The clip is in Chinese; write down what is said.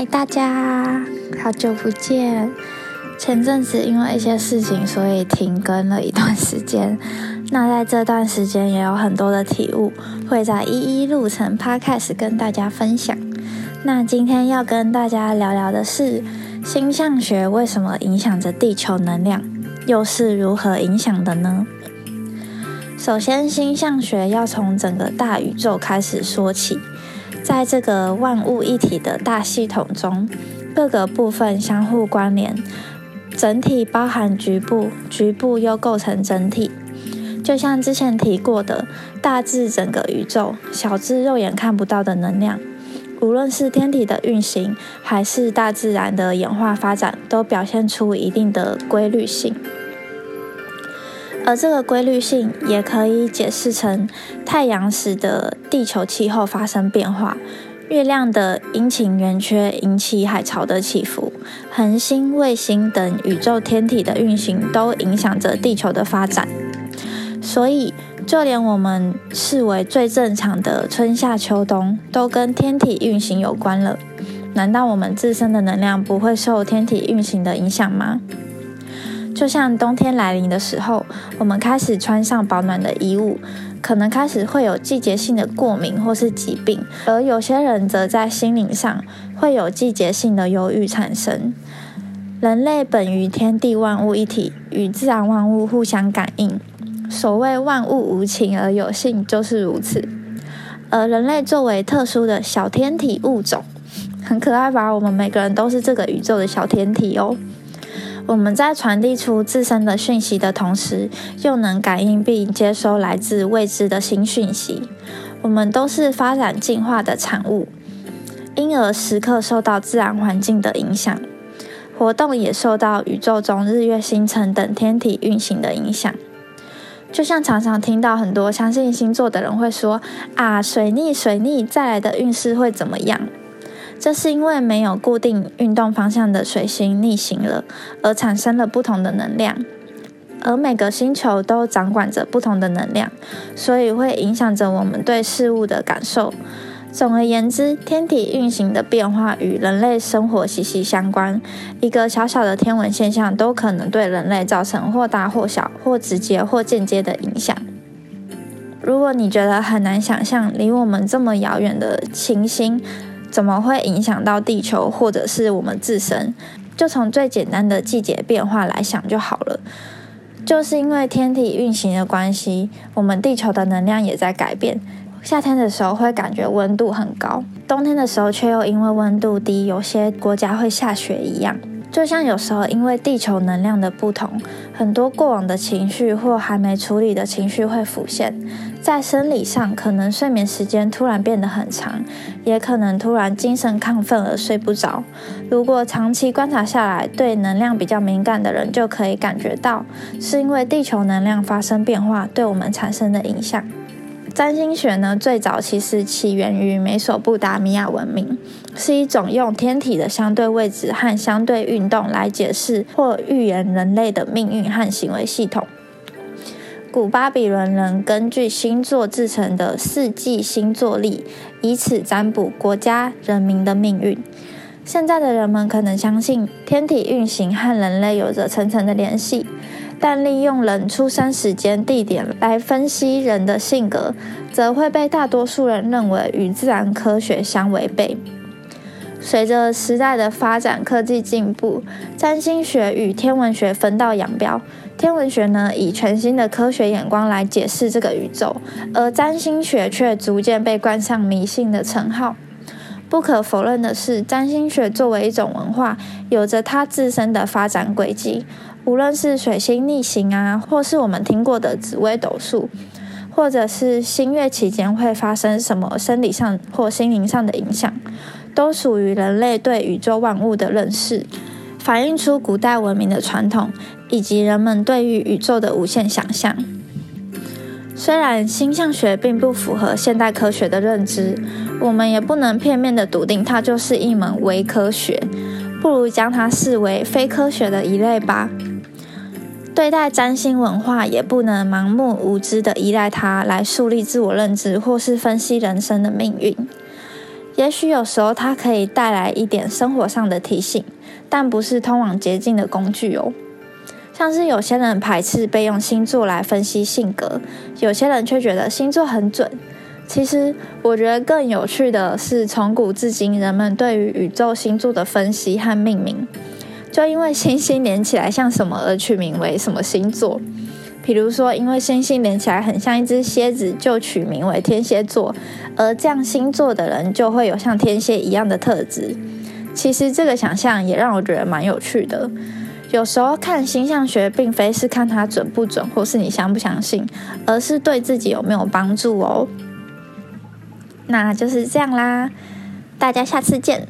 嗨，大家，好久不见！前阵子因为一些事情，所以停更了一段时间。那在这段时间也有很多的体悟，会在一一录成 Podcast 跟大家分享。那今天要跟大家聊聊的是星象学为什么影响着地球能量，又是如何影响的呢？首先，星象学要从整个大宇宙开始说起。在这个万物一体的大系统中，各个部分相互关联，整体包含局部，局部又构成整体。就像之前提过的，大至整个宇宙，小至肉眼看不到的能量，无论是天体的运行，还是大自然的演化发展，都表现出一定的规律性。而这个规律性也可以解释成太阳使得地球气候发生变化，月亮的阴晴圆缺引起海潮的起伏，恒星、卫星等宇宙天体的运行都影响着地球的发展。所以，就连我们视为最正常的春夏秋冬，都跟天体运行有关了。难道我们自身的能量不会受天体运行的影响吗？就像冬天来临的时候，我们开始穿上保暖的衣物，可能开始会有季节性的过敏或是疾病，而有些人则在心灵上会有季节性的忧郁产生。人类本于天地万物一体，与自然万物互相感应。所谓万物无情而有性，就是如此。而人类作为特殊的小天体物种，很可爱吧？我们每个人都是这个宇宙的小天体哦。我们在传递出自身的讯息的同时，又能感应并接收来自未知的新讯息。我们都是发展进化的产物，因而时刻受到自然环境的影响，活动也受到宇宙中日月星辰等天体运行的影响。就像常常听到很多相信星座的人会说：“啊，水逆水逆，再来的运势会怎么样？”这是因为没有固定运动方向的水星逆行了，而产生了不同的能量。而每个星球都掌管着不同的能量，所以会影响着我们对事物的感受。总而言之，天体运行的变化与人类生活息息相关。一个小小的天文现象都可能对人类造成或大或小、或直接或间接的影响。如果你觉得很难想象离我们这么遥远的行星，怎么会影响到地球或者是我们自身？就从最简单的季节变化来想就好了。就是因为天体运行的关系，我们地球的能量也在改变。夏天的时候会感觉温度很高，冬天的时候却又因为温度低，有些国家会下雪一样。就像有时候因为地球能量的不同，很多过往的情绪或还没处理的情绪会浮现。在生理上，可能睡眠时间突然变得很长，也可能突然精神亢奋而睡不着。如果长期观察下来，对能量比较敏感的人就可以感觉到，是因为地球能量发生变化对我们产生的影响。占星学呢，最早其实起源于美索不达米亚文明，是一种用天体的相对位置和相对运动来解释或预言人类的命运和行为系统。古巴比伦人根据星座制成的四季星座历，以此占卜国家人民的命运。现在的人们可能相信天体运行和人类有着层层的联系。但利用人出生时间、地点来分析人的性格，则会被大多数人认为与自然科学相违背。随着时代的发展，科技进步，占星学与天文学分道扬镳。天文学呢，以全新的科学眼光来解释这个宇宙，而占星学却逐渐被冠上迷信的称号。不可否认的是，占星学作为一种文化，有着它自身的发展轨迹。无论是水星逆行啊，或是我们听过的紫微斗数，或者是新月期间会发生什么生理上或心灵上的影响，都属于人类对宇宙万物的认识，反映出古代文明的传统以及人们对于宇宙的无限想象。虽然星象学并不符合现代科学的认知，我们也不能片面的笃定它就是一门伪科学，不如将它视为非科学的一类吧。对待占星文化，也不能盲目无知的依赖它来树立自我认知，或是分析人生的命运。也许有时候它可以带来一点生活上的提醒，但不是通往捷径的工具哦。像是有些人排斥被用星座来分析性格，有些人却觉得星座很准。其实，我觉得更有趣的是，从古至今，人们对于宇宙星座的分析和命名，就因为星星连起来像什么而取名为什么星座。比如说，因为星星连起来很像一只蝎子，就取名为天蝎座。而这样星座的人就会有像天蝎一样的特质。其实，这个想象也让我觉得蛮有趣的。有时候看星象学，并非是看它准不准，或是你相不相信，而是对自己有没有帮助哦。那就是这样啦，大家下次见。